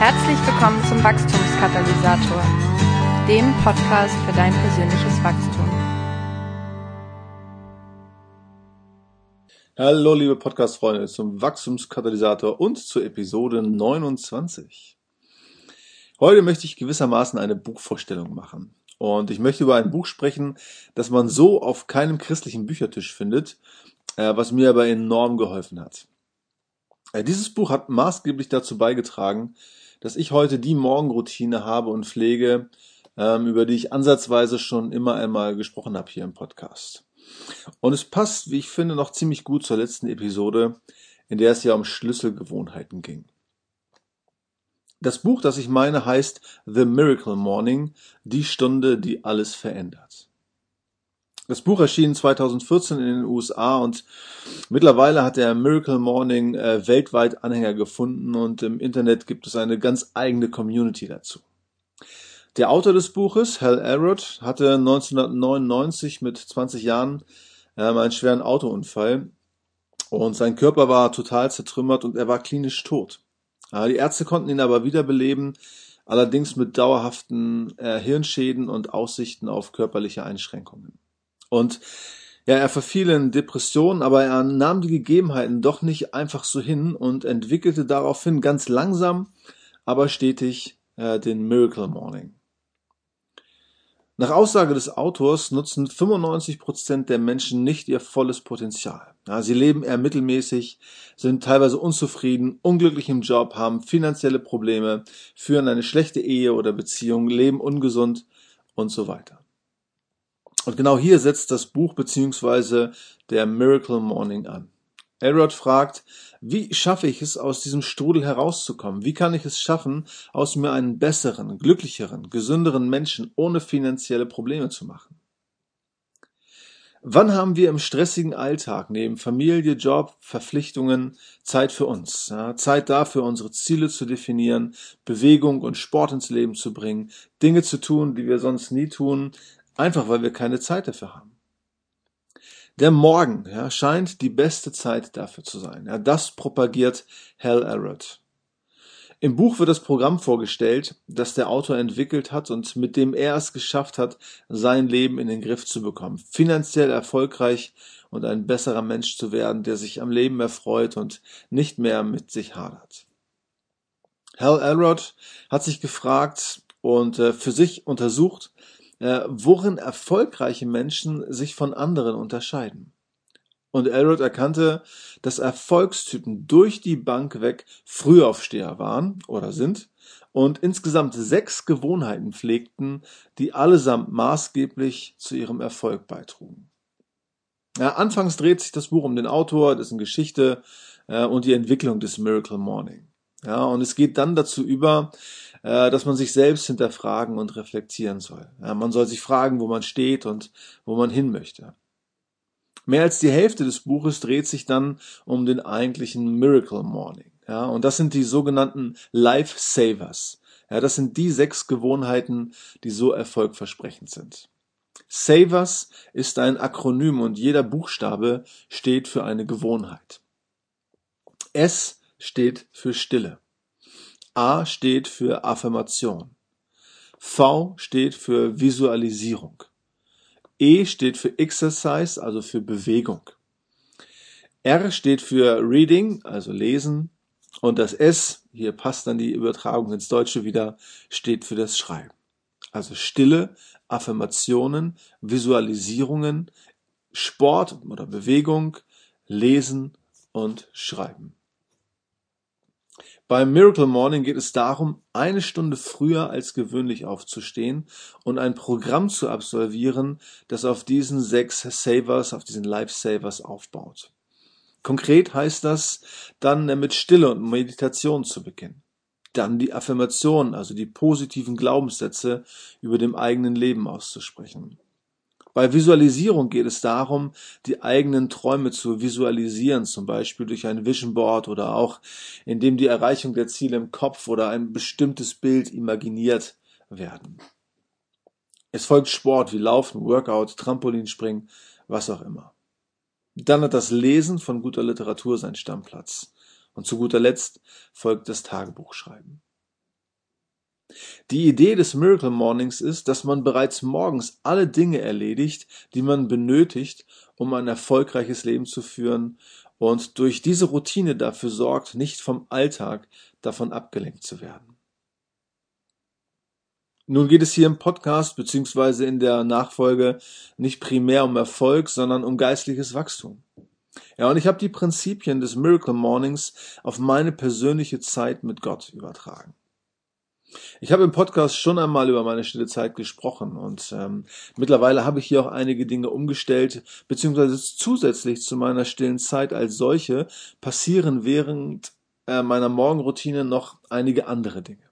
Herzlich willkommen zum Wachstumskatalysator, dem Podcast für dein persönliches Wachstum. Hallo liebe Podcast-Freunde zum Wachstumskatalysator und zur Episode 29. Heute möchte ich gewissermaßen eine Buchvorstellung machen. Und ich möchte über ein Buch sprechen, das man so auf keinem christlichen Büchertisch findet, äh, was mir aber enorm geholfen hat. Äh, dieses Buch hat maßgeblich dazu beigetragen, dass ich heute die Morgenroutine habe und pflege, ähm, über die ich ansatzweise schon immer einmal gesprochen habe hier im Podcast. Und es passt, wie ich finde, noch ziemlich gut zur letzten Episode, in der es ja um Schlüsselgewohnheiten ging. Das Buch, das ich meine, heißt The Miracle Morning, die Stunde, die alles verändert. Das Buch erschien 2014 in den USA und mittlerweile hat der Miracle Morning äh, weltweit Anhänger gefunden und im Internet gibt es eine ganz eigene Community dazu. Der Autor des Buches, Hal Elrod, hatte 1999 mit 20 Jahren ähm, einen schweren Autounfall und sein Körper war total zertrümmert und er war klinisch tot. Die Ärzte konnten ihn aber wiederbeleben, allerdings mit dauerhaften äh, Hirnschäden und Aussichten auf körperliche Einschränkungen. Und ja, er verfiel in Depressionen, aber er nahm die Gegebenheiten doch nicht einfach so hin und entwickelte daraufhin ganz langsam, aber stetig äh, den Miracle Morning. Nach Aussage des Autors nutzen 95 Prozent der Menschen nicht ihr volles Potenzial. Ja, sie leben eher mittelmäßig, sind teilweise unzufrieden, unglücklich im Job, haben finanzielle Probleme, führen eine schlechte Ehe oder Beziehung, leben ungesund und so weiter. Und genau hier setzt das Buch beziehungsweise der Miracle Morning an. Elrod fragt, wie schaffe ich es, aus diesem Strudel herauszukommen? Wie kann ich es schaffen, aus mir einen besseren, glücklicheren, gesünderen Menschen ohne finanzielle Probleme zu machen? Wann haben wir im stressigen Alltag neben Familie, Job, Verpflichtungen Zeit für uns? Ja, Zeit dafür, unsere Ziele zu definieren, Bewegung und Sport ins Leben zu bringen, Dinge zu tun, die wir sonst nie tun, einfach weil wir keine Zeit dafür haben. Der Morgen ja, scheint die beste Zeit dafür zu sein. Ja, das propagiert Hal Elrod. Im Buch wird das Programm vorgestellt, das der Autor entwickelt hat und mit dem er es geschafft hat, sein Leben in den Griff zu bekommen, finanziell erfolgreich und ein besserer Mensch zu werden, der sich am Leben erfreut und nicht mehr mit sich hadert. Hal Elrod hat sich gefragt und äh, für sich untersucht, äh, worin erfolgreiche Menschen sich von anderen unterscheiden. Und Elrod erkannte, dass Erfolgstypen durch die Bank weg Frühaufsteher waren oder sind und insgesamt sechs Gewohnheiten pflegten, die allesamt maßgeblich zu ihrem Erfolg beitrugen. Ja, anfangs dreht sich das Buch um den Autor, dessen Geschichte äh, und die Entwicklung des Miracle Morning. Ja, und es geht dann dazu über, äh, dass man sich selbst hinterfragen und reflektieren soll. Ja, man soll sich fragen, wo man steht und wo man hin möchte. Mehr als die Hälfte des Buches dreht sich dann um den eigentlichen Miracle Morning. Ja, und das sind die sogenannten Life Savers. Ja, das sind die sechs Gewohnheiten, die so erfolgversprechend sind. Savers ist ein Akronym und jeder Buchstabe steht für eine Gewohnheit. S steht für Stille. A steht für Affirmation. V steht für Visualisierung. E steht für Exercise, also für Bewegung. R steht für Reading, also Lesen. Und das S, hier passt dann die Übertragung ins Deutsche wieder, steht für das Schreiben. Also Stille, Affirmationen, Visualisierungen, Sport oder Bewegung, Lesen und Schreiben. Beim Miracle Morning geht es darum, eine Stunde früher als gewöhnlich aufzustehen und ein Programm zu absolvieren, das auf diesen sechs Savers, auf diesen Lifesavers aufbaut. Konkret heißt das, dann mit Stille und Meditation zu beginnen. Dann die Affirmation, also die positiven Glaubenssätze über dem eigenen Leben auszusprechen. Bei Visualisierung geht es darum, die eigenen Träume zu visualisieren, zum Beispiel durch ein Vision Board oder auch indem die Erreichung der Ziele im Kopf oder ein bestimmtes Bild imaginiert werden. Es folgt Sport wie Laufen, Workout, Trampolinspringen, was auch immer. Dann hat das Lesen von guter Literatur seinen Stammplatz. Und zu guter Letzt folgt das Tagebuchschreiben. Die Idee des Miracle Mornings ist, dass man bereits morgens alle Dinge erledigt, die man benötigt, um ein erfolgreiches Leben zu führen und durch diese Routine dafür sorgt, nicht vom Alltag davon abgelenkt zu werden. Nun geht es hier im Podcast beziehungsweise in der Nachfolge nicht primär um Erfolg, sondern um geistliches Wachstum. Ja, und ich habe die Prinzipien des Miracle Mornings auf meine persönliche Zeit mit Gott übertragen. Ich habe im Podcast schon einmal über meine stille Zeit gesprochen und ähm, mittlerweile habe ich hier auch einige Dinge umgestellt, beziehungsweise zusätzlich zu meiner stillen Zeit als solche passieren während äh, meiner Morgenroutine noch einige andere Dinge.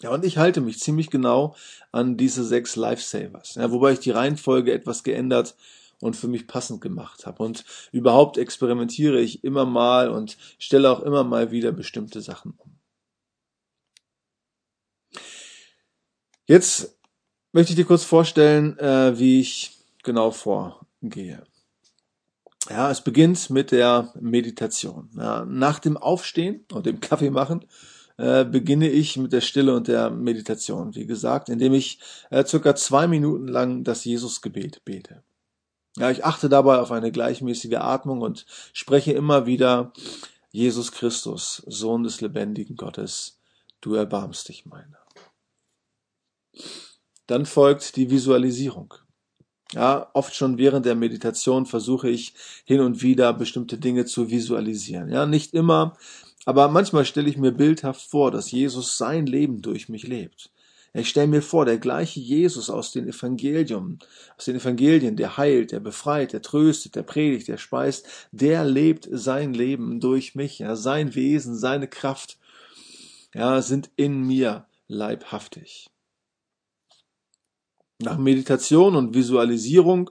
Ja, und ich halte mich ziemlich genau an diese sechs Lifesavers, ja, wobei ich die Reihenfolge etwas geändert und für mich passend gemacht habe. Und überhaupt experimentiere ich immer mal und stelle auch immer mal wieder bestimmte Sachen um. Jetzt möchte ich dir kurz vorstellen, äh, wie ich genau vorgehe. Ja, es beginnt mit der Meditation. Ja, nach dem Aufstehen und dem Kaffee machen äh, beginne ich mit der Stille und der Meditation. Wie gesagt, indem ich äh, circa zwei Minuten lang das Jesusgebet bete. Ja, ich achte dabei auf eine gleichmäßige Atmung und spreche immer wieder Jesus Christus, Sohn des lebendigen Gottes, du erbarmst dich meiner. Dann folgt die Visualisierung. Ja, oft schon während der Meditation versuche ich hin und wieder bestimmte Dinge zu visualisieren. Ja, nicht immer, aber manchmal stelle ich mir bildhaft vor, dass Jesus sein Leben durch mich lebt. Ich stelle mir vor, der gleiche Jesus aus den Evangelien, aus den Evangelien, der heilt, der befreit, der tröstet, der predigt, der speist, der lebt sein Leben durch mich. Ja, sein Wesen, seine Kraft, ja, sind in mir leibhaftig. Nach Meditation und Visualisierung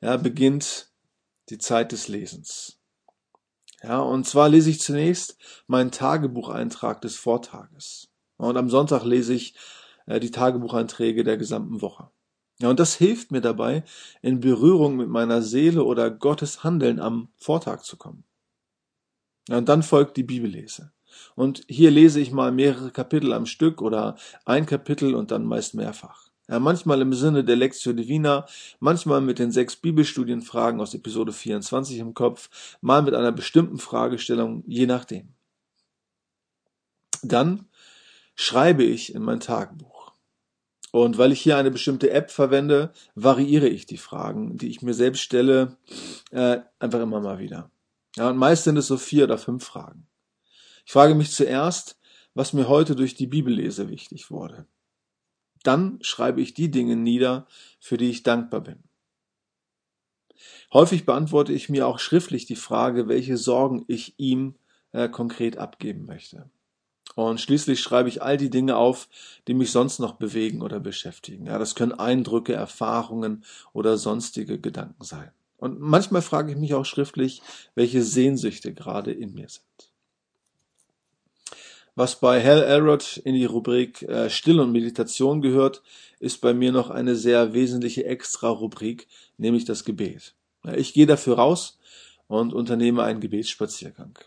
ja, beginnt die Zeit des Lesens. Ja, und zwar lese ich zunächst meinen Tagebucheintrag des Vortages. Und am Sonntag lese ich äh, die Tagebucheinträge der gesamten Woche. Ja, und das hilft mir dabei, in Berührung mit meiner Seele oder Gottes Handeln am Vortag zu kommen. Ja, und dann folgt die Bibellese. Und hier lese ich mal mehrere Kapitel am Stück oder ein Kapitel und dann meist mehrfach. Ja, manchmal im Sinne der Lectio Divina, manchmal mit den sechs Bibelstudienfragen aus Episode 24 im Kopf, mal mit einer bestimmten Fragestellung, je nachdem. Dann schreibe ich in mein Tagebuch. Und weil ich hier eine bestimmte App verwende, variiere ich die Fragen, die ich mir selbst stelle, äh, einfach immer mal wieder. Ja, und meist sind es so vier oder fünf Fragen. Ich frage mich zuerst, was mir heute durch die Bibellese wichtig wurde. Dann schreibe ich die Dinge nieder, für die ich dankbar bin. Häufig beantworte ich mir auch schriftlich die Frage, welche Sorgen ich ihm äh, konkret abgeben möchte. Und schließlich schreibe ich all die Dinge auf, die mich sonst noch bewegen oder beschäftigen. Ja, das können Eindrücke, Erfahrungen oder sonstige Gedanken sein. Und manchmal frage ich mich auch schriftlich, welche Sehnsüchte gerade in mir sind. Was bei Hal Elrod in die Rubrik äh, Still und Meditation gehört, ist bei mir noch eine sehr wesentliche Extra-Rubrik, nämlich das Gebet. Ich gehe dafür raus und unternehme einen Gebetsspaziergang.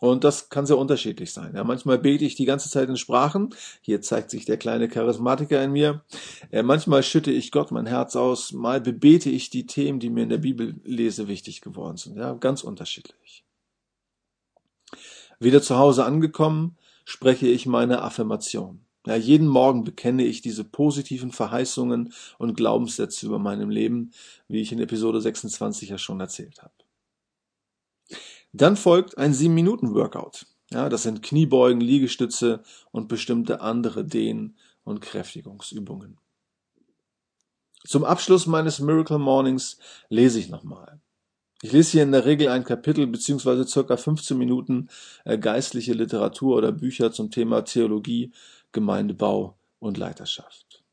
Und das kann sehr unterschiedlich sein. Ja, manchmal bete ich die ganze Zeit in Sprachen. Hier zeigt sich der kleine Charismatiker in mir. Äh, manchmal schütte ich Gott mein Herz aus. Mal bebete ich die Themen, die mir in der Bibel lese, wichtig geworden sind. Ja, ganz unterschiedlich. Wieder zu Hause angekommen, spreche ich meine Affirmation. Ja, jeden Morgen bekenne ich diese positiven Verheißungen und Glaubenssätze über meinem Leben, wie ich in Episode 26 ja schon erzählt habe. Dann folgt ein 7-Minuten-Workout. Ja, das sind Kniebeugen, Liegestütze und bestimmte andere Dehn- und Kräftigungsübungen. Zum Abschluss meines Miracle Mornings lese ich nochmal. Ich lese hier in der Regel ein Kapitel beziehungsweise circa 15 Minuten äh, geistliche Literatur oder Bücher zum Thema Theologie, Gemeindebau und Leiterschaft.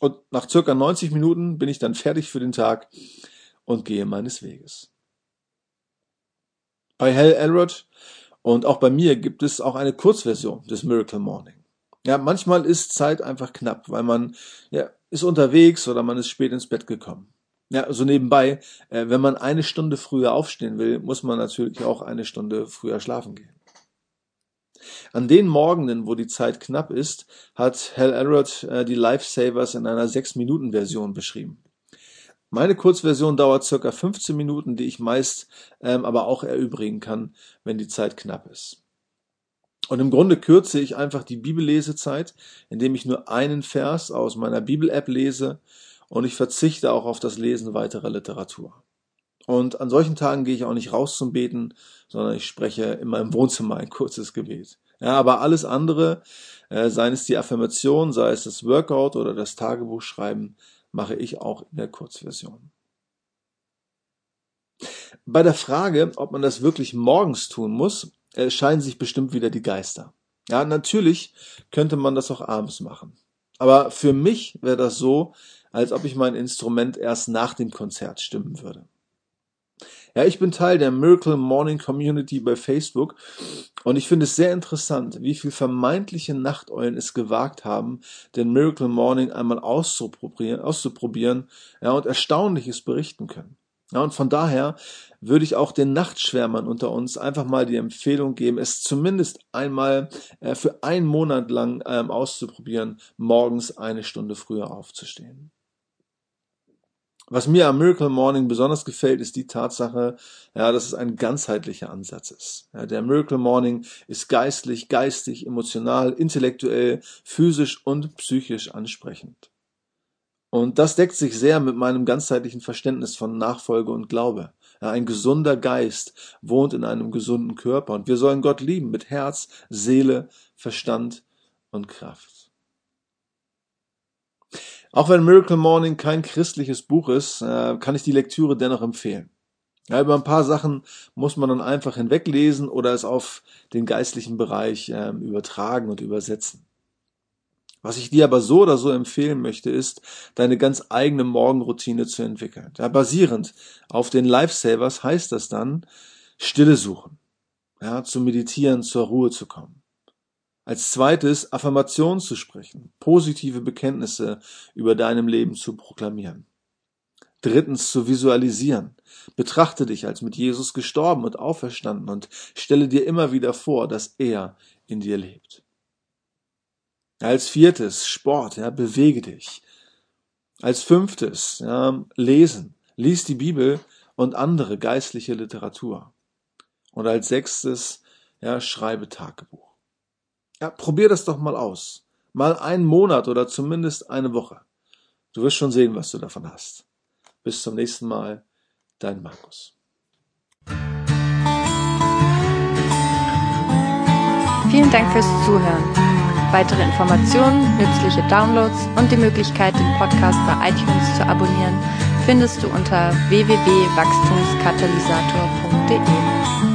Und nach circa 90 Minuten bin ich dann fertig für den Tag und gehe meines Weges. Bei Hal Elrod und auch bei mir gibt es auch eine Kurzversion des Miracle Morning. Ja, manchmal ist Zeit einfach knapp, weil man ja, ist unterwegs oder man ist spät ins Bett gekommen. Ja, so nebenbei, äh, wenn man eine Stunde früher aufstehen will, muss man natürlich auch eine Stunde früher schlafen gehen. An den Morgenen, wo die Zeit knapp ist, hat Hal Elrod äh, die Lifesavers in einer 6-Minuten-Version beschrieben. Meine Kurzversion dauert circa 15 Minuten, die ich meist ähm, aber auch erübrigen kann, wenn die Zeit knapp ist. Und im Grunde kürze ich einfach die Bibellesezeit, indem ich nur einen Vers aus meiner Bibel-App lese und ich verzichte auch auf das Lesen weiterer Literatur. Und an solchen Tagen gehe ich auch nicht raus zum Beten, sondern ich spreche in meinem Wohnzimmer ein kurzes Gebet. Ja, aber alles andere, äh, sei es die Affirmation, sei es das Workout oder das Tagebuchschreiben, mache ich auch in der Kurzversion. Bei der Frage, ob man das wirklich morgens tun muss, äh, scheiden sich bestimmt wieder die Geister. Ja, natürlich könnte man das auch abends machen. Aber für mich wäre das so, als ob ich mein Instrument erst nach dem Konzert stimmen würde. Ja, ich bin Teil der Miracle Morning Community bei Facebook und ich finde es sehr interessant, wie viel vermeintliche Nachteulen es gewagt haben, den Miracle Morning einmal auszuprobieren, auszuprobieren ja, und Erstaunliches berichten können. Ja, und von daher würde ich auch den Nachtschwärmern unter uns einfach mal die Empfehlung geben, es zumindest einmal äh, für einen Monat lang ähm, auszuprobieren, morgens eine Stunde früher aufzustehen. Was mir am Miracle Morning besonders gefällt, ist die Tatsache, ja, dass es ein ganzheitlicher Ansatz ist. Ja, der Miracle Morning ist geistlich, geistig, emotional, intellektuell, physisch und psychisch ansprechend. Und das deckt sich sehr mit meinem ganzheitlichen Verständnis von Nachfolge und Glaube. Ja, ein gesunder Geist wohnt in einem gesunden Körper und wir sollen Gott lieben mit Herz, Seele, Verstand und Kraft. Auch wenn Miracle Morning kein christliches Buch ist, äh, kann ich die Lektüre dennoch empfehlen. Ja, über ein paar Sachen muss man dann einfach hinweglesen oder es auf den geistlichen Bereich äh, übertragen und übersetzen. Was ich dir aber so oder so empfehlen möchte, ist, deine ganz eigene Morgenroutine zu entwickeln. Ja, basierend auf den Lifesavers heißt das dann, Stille suchen, ja, zu meditieren, zur Ruhe zu kommen. Als zweites Affirmation zu sprechen, positive Bekenntnisse über deinem Leben zu proklamieren. Drittens zu visualisieren. Betrachte dich als mit Jesus gestorben und auferstanden und stelle dir immer wieder vor, dass er in dir lebt. Als viertes Sport, ja, bewege dich. Als fünftes ja, lesen, lies die Bibel und andere geistliche Literatur. Und als sechstes ja, schreibe Tagebuch. Ja, probier das doch mal aus. Mal einen Monat oder zumindest eine Woche. Du wirst schon sehen, was du davon hast. Bis zum nächsten Mal, dein Markus. Vielen Dank fürs Zuhören. Weitere Informationen, nützliche Downloads und die Möglichkeit, den Podcast bei iTunes zu abonnieren, findest du unter www.wachstumskatalysator.de.